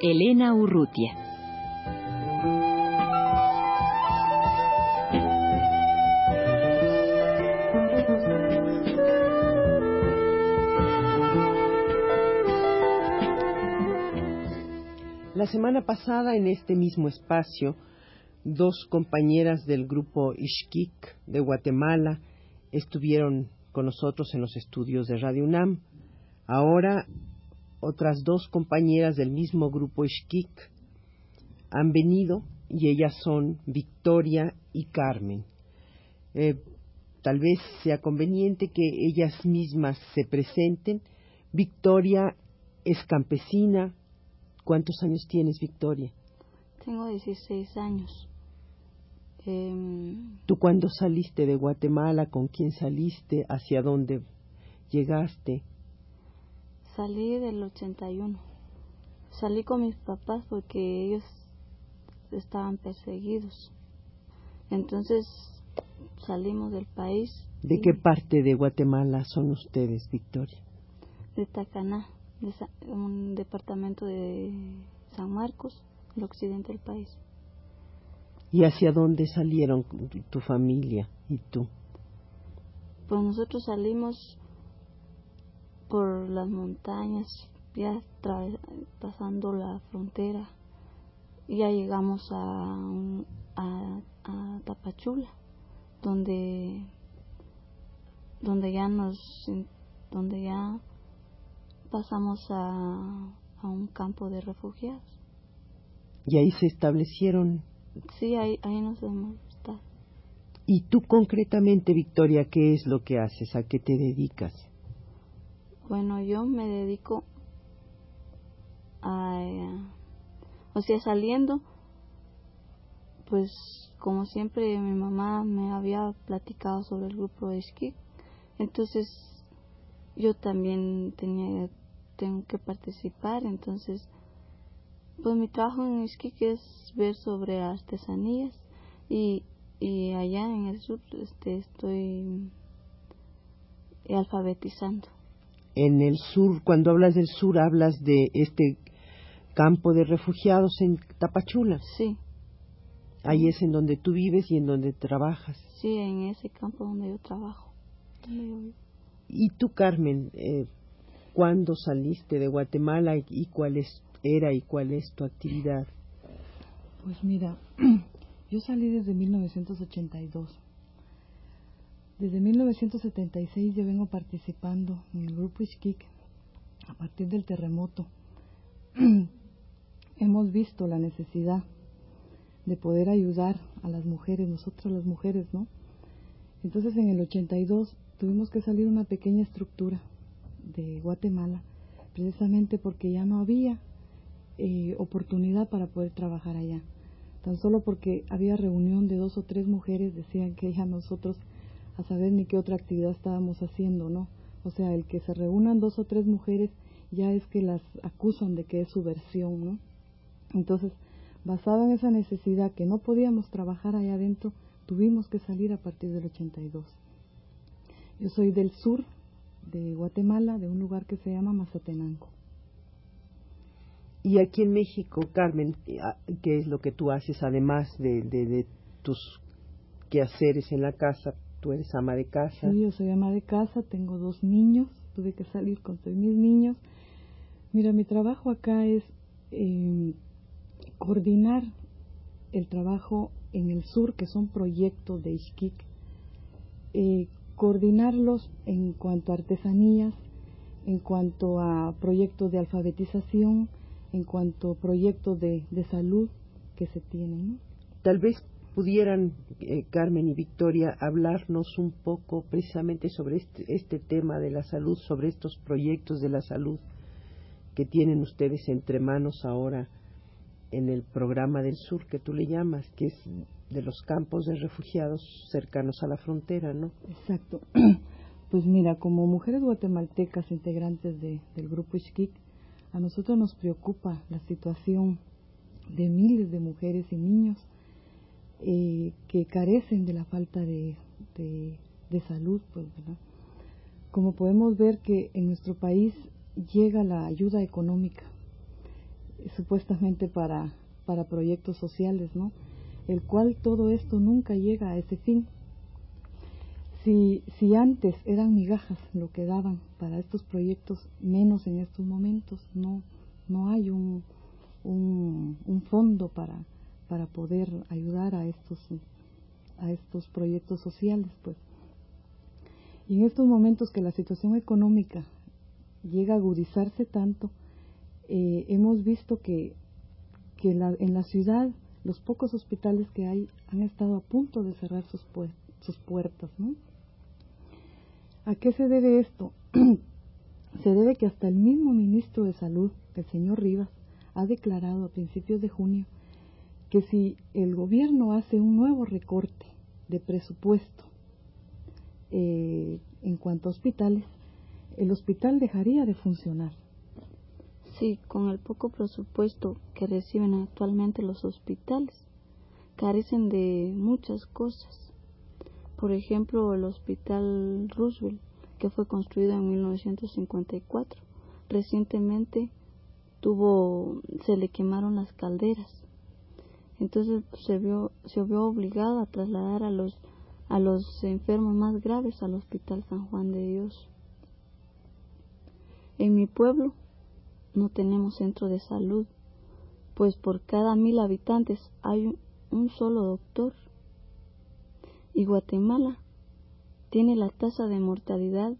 Elena Urrutia. La semana pasada en este mismo espacio dos compañeras del grupo Ishkik de Guatemala estuvieron con nosotros en los estudios de Radio UNAM. Ahora otras dos compañeras del mismo grupo Ishkik han venido y ellas son Victoria y Carmen. Eh, tal vez sea conveniente que ellas mismas se presenten. Victoria es campesina. ¿Cuántos años tienes, Victoria? Tengo 16 años. Em, ¿Tú cuándo saliste de Guatemala? ¿Con quién saliste? ¿Hacia dónde llegaste? Salí del 81. Salí con mis papás porque ellos estaban perseguidos. Entonces salimos del país. ¿De qué parte de Guatemala son ustedes, Victoria? De Tacaná, de un departamento de San Marcos, el occidente del país. ¿Y hacia dónde salieron tu familia y tú? Pues nosotros salimos por las montañas, ya pasando la frontera, ya llegamos a, a, a, Tapachula, donde donde ya nos donde ya pasamos a, a un campo de refugiados. Y ahí se establecieron Sí, ahí, ahí nos hemos estado. ¿Y tú concretamente, Victoria, qué es lo que haces? ¿A qué te dedicas? Bueno, yo me dedico a... o sea, saliendo, pues como siempre mi mamá me había platicado sobre el grupo de esquí, entonces yo también tenía tengo que participar, entonces pues mi trabajo en Esquique es ver sobre artesanías y, y allá en el sur este, estoy alfabetizando. En el sur, cuando hablas del sur, hablas de este campo de refugiados en Tapachula. Sí. Ahí es en donde tú vives y en donde trabajas. Sí, en ese campo donde yo trabajo. ¿Y tú, Carmen, eh, cuándo saliste de Guatemala y cuál es era y cuál es tu actividad? Pues mira, yo salí desde 1982. Desde 1976 yo vengo participando en el grupo Ishkik a partir del terremoto. Hemos visto la necesidad de poder ayudar a las mujeres, nosotras las mujeres, ¿no? Entonces en el 82 tuvimos que salir una pequeña estructura de Guatemala, precisamente porque ya no había eh, oportunidad para poder trabajar allá. Tan solo porque había reunión de dos o tres mujeres decían que ya nosotros a saber ni qué otra actividad estábamos haciendo, ¿no? O sea, el que se reúnan dos o tres mujeres ya es que las acusan de que es subversión, ¿no? Entonces, basado en esa necesidad que no podíamos trabajar allá adentro, tuvimos que salir a partir del 82. Yo soy del sur de Guatemala, de un lugar que se llama Mazatenango. Y aquí en México, Carmen, ah, ¿qué es lo que tú haces además de, de, tus quehaceres en la casa? ¿Tú eres ama de casa? Sí, yo soy ama de casa, tengo dos niños, tuve que salir con todos mis niños. Mira, mi trabajo acá es eh, coordinar el trabajo en el sur, que son proyectos de Ixquic, eh, coordinarlos en cuanto a artesanías, en cuanto a proyectos de alfabetización, en cuanto a proyectos de, salud que se tienen. Tal vez pudieran, eh, Carmen y Victoria, hablarnos un poco precisamente sobre este, este, tema de la salud, sobre estos proyectos de la salud que tienen ustedes entre manos ahora en el programa del sur que tú le llamas, que es de los campos de refugiados cercanos a la frontera, ¿no? Exacto. Pues mira, como mujeres guatemaltecas integrantes de, del grupo Ixquic, a nosotros nos preocupa la situación de miles de mujeres y niños eh, que carecen de la falta de, de, salud, pues, ¿verdad? Como podemos ver que en nuestro país llega la ayuda económica, supuestamente para, para proyectos sociales, ¿no? El cual todo esto nunca llega a ese fin. Si, si antes eran migajas lo que daban para estos proyectos, menos en estos momentos, no, no hay un, un fondo para, para poder ayudar a estos, a estos proyectos sociales, pues. Y en estos momentos que la situación económica llega a agudizarse tanto, eh, hemos visto que, que en la ciudad los pocos hospitales que hay han estado a punto de cerrar sus, sus puertas. ¿no? ¿A qué se debe esto? se debe que hasta el mismo ministro de Salud, el señor Rivas, ha declarado a principios de junio que si el gobierno hace un nuevo recorte de presupuesto eh, en cuanto a hospitales, el hospital dejaría de funcionar. Sí, con el poco presupuesto que reciben actualmente los hospitales, carecen de muchas cosas. Por ejemplo, el Hospital Roosevelt, que fue construido en 1954, recientemente tuvo, se le quemaron las calderas. Entonces se vio, se vio obligado a trasladar a los, a los enfermos más graves al Hospital San Juan de Dios. En mi pueblo no tenemos centro de salud, pues por cada mil habitantes hay un solo doctor. Y Guatemala tiene la tasa de mortalidad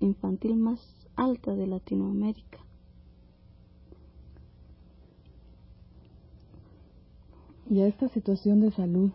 infantil más alta de Latinoamérica. Y a esta situación de salud,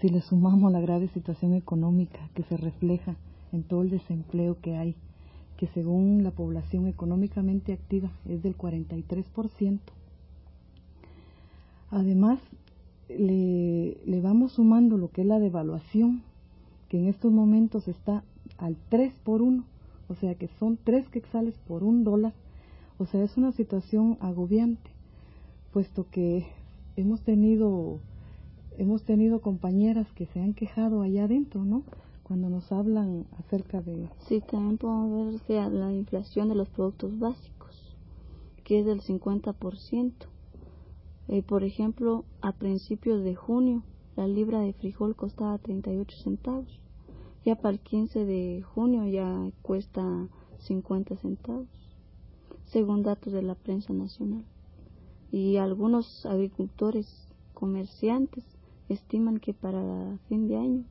si le sumamos la grave situación económica que se refleja en todo el desempleo que hay, que según la población económicamente activa es del 43%. Además, le, le, vamos sumando lo que es la devaluación, que en estos momentos está al 3 por 1, o sea que son 3 quetzales por un dólar, o sea, es una situación agobiante, puesto que hemos tenido, hemos tenido compañeras que se han quejado allá adentro, ¿no? cuando nos hablan acerca de... Sí, también podemos ver la inflación de los productos básicos, que es del 50%. Eh, por ejemplo, a principios de junio, la libra de frijol costaba 38 centavos. Ya para el 15 de junio ya cuesta 50 centavos, según datos de la prensa nacional. Y algunos agricultores comerciantes estiman que para fin de año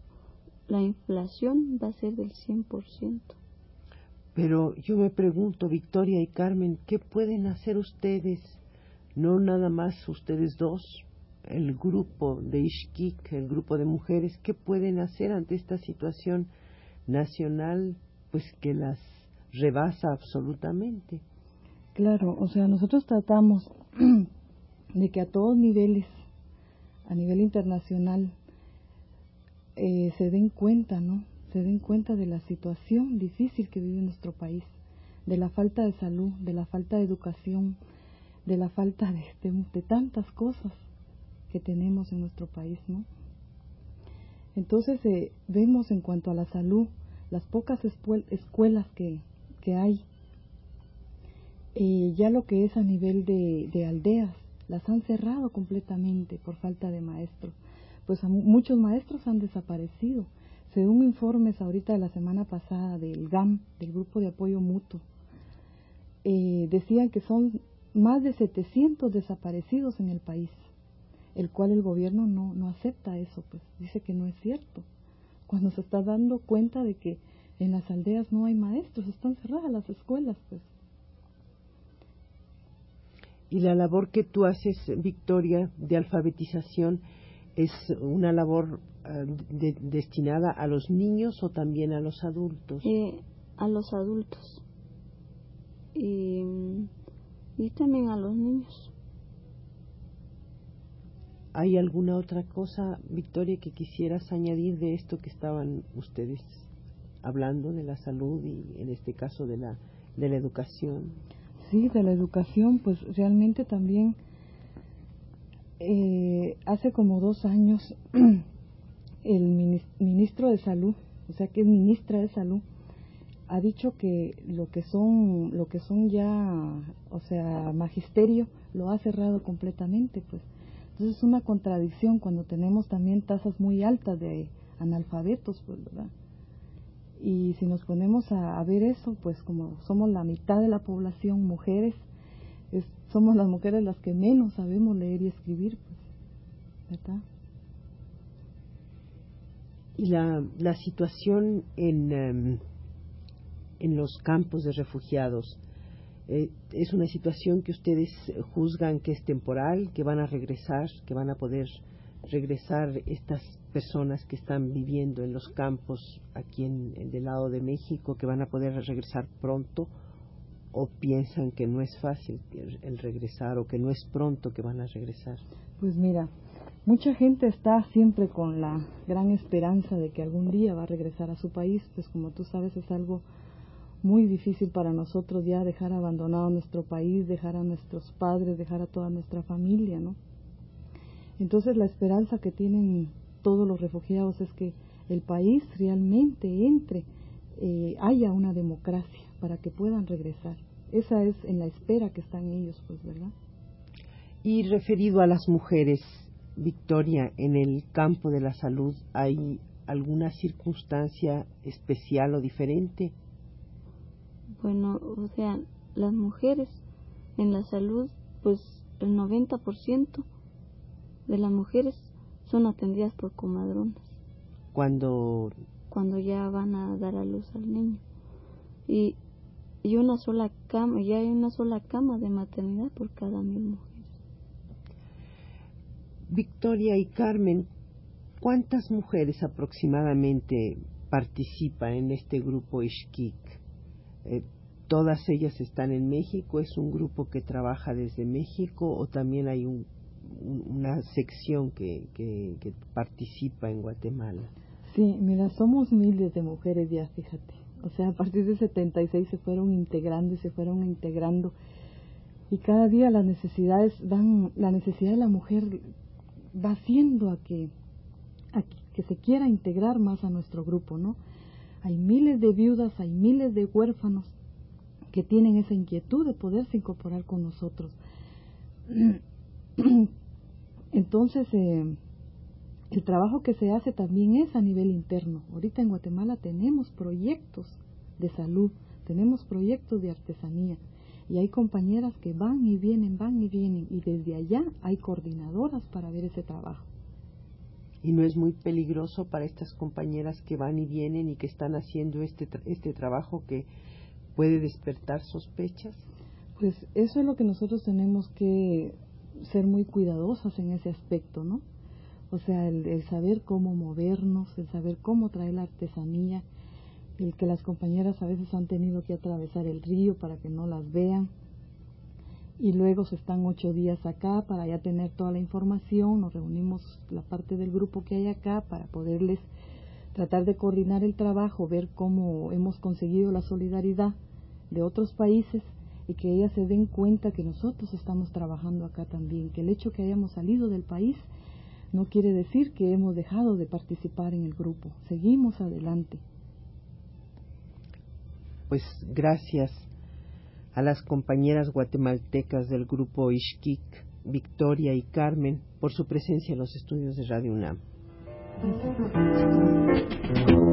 la inflación va a ser del 100%. Pero yo me pregunto, Victoria y Carmen, ¿qué pueden hacer ustedes? No nada más ustedes dos, el grupo de Ishkik, el grupo de mujeres, ¿qué pueden hacer ante esta situación nacional pues que las rebasa absolutamente? Claro, o sea, nosotros tratamos de que a todos niveles, a nivel internacional, eh, se den cuenta, ¿no? Se den cuenta de la situación difícil que vive nuestro país, de la falta de salud, de la falta de educación, de la falta de, de, tantas cosas que tenemos en nuestro país, ¿no? Entonces eh, vemos en cuanto a la salud, las pocas escuelas que, que hay, eh, ya lo que es a nivel de, de aldeas, las han cerrado completamente por falta de maestros pues muchos maestros han desaparecido. Según informes ahorita de la semana pasada del GAM, del Grupo de Apoyo Mutuo, eh, decían que son más de 700 desaparecidos en el país, el cual el gobierno no, no acepta eso, pues dice que no es cierto, cuando se está dando cuenta de que en las aldeas no hay maestros, están cerradas las escuelas, pues. Y la labor que tú haces, Victoria, de alfabetización, es una labor eh, destinada a los niños o también a los adultos? Eh, a los adultos. Y, y también a los niños. ¿Hay alguna otra cosa, Victoria, que quisieras añadir de esto que estaban ustedes hablando de la salud y en este caso de la de la educación? Sí, de la educación, pues realmente también eh, hace como dos años el ministro de salud, o sea que es ministra de salud, ha dicho que lo que son lo que son ya, o sea, magisterio lo ha cerrado completamente, pues. Entonces es una contradicción cuando tenemos también tasas muy altas de analfabetos, pues, ¿verdad? Y si nos ponemos a, ver eso, pues como somos la mitad de la población mujeres, somos las mujeres las que menos sabemos leer y escribir, pues, ¿verdad? Y la, la situación en, em, en los campos de refugiados, eh, es una situación que ustedes juzgan que es temporal, que van a regresar, que van a poder regresar estas personas que están viviendo en los campos aquí en, en del lado de México, que van a poder regresar pronto, o piensan que no es fácil el regresar o que no es pronto que van a regresar. Pues mira, mucha gente está siempre con la gran esperanza de que algún día va a regresar a su país, pues como tú sabes es algo muy difícil para nosotros ya dejar abandonado nuestro país, dejar a nuestros padres, dejar a toda nuestra familia, ¿no? Entonces la esperanza que tienen todos los refugiados es que el país realmente entre, eh, haya una democracia para que puedan regresar. Esa es en la espera que están ellos, pues, ¿verdad? Y referido a las mujeres, Victoria, en el campo de la salud, ¿hay alguna circunstancia especial o diferente? Bueno, o sea, las mujeres en la salud, pues el 90% de las mujeres son atendidas por comadronas. Cuando cuando ya van a dar a luz al niño. Y, y una sola cama, ya hay una sola cama de maternidad por cada mil mujeres. Victoria y Carmen, ¿cuántas mujeres aproximadamente participan en este grupo Ishkik? Eh, todas ellas están en México, es un grupo que trabaja desde México o también hay un, una sección que, que, participa en Guatemala. Sí, mira, somos miles de mujeres ya, fíjate. O sea, a partir de 76 se fueron integrando y se fueron integrando. Y cada día las necesidades van, la necesidad de la mujer va haciendo a que, a que se quiera integrar más a nuestro grupo, ¿no? Hay miles de viudas, hay miles de huérfanos que tienen esa inquietud de poderse incorporar con nosotros. Entonces, eh, el trabajo que se hace también es a nivel interno. Ahorita en Guatemala tenemos proyectos de salud, tenemos proyectos de artesanía y hay compañeras que van y vienen, van y vienen y desde allá hay coordinadoras para ver ese trabajo. ¿Y no es muy peligroso para estas compañeras que van y vienen y que están haciendo este, este trabajo que puede despertar sospechas? Pues eso es lo que nosotros tenemos que ser muy cuidadosas en ese aspecto, ¿no? O sea, el, el, saber cómo movernos, el saber cómo traer la artesanía, el que las compañeras a veces han tenido que atravesar el río para que no las vean, y luego se están ocho días acá para ya tener toda la información, nos reunimos la parte del grupo que hay acá para poderles tratar de coordinar el trabajo, ver cómo hemos conseguido la solidaridad de otros países y que ellas se den cuenta que nosotros estamos trabajando acá también, que el hecho que hayamos salido del país no quiere decir que hemos dejado de participar en el grupo, seguimos adelante. Pues gracias a las compañeras guatemaltecas del grupo Ishkik, Victoria y Carmen, por su presencia en los estudios de Radio UNAM. Foro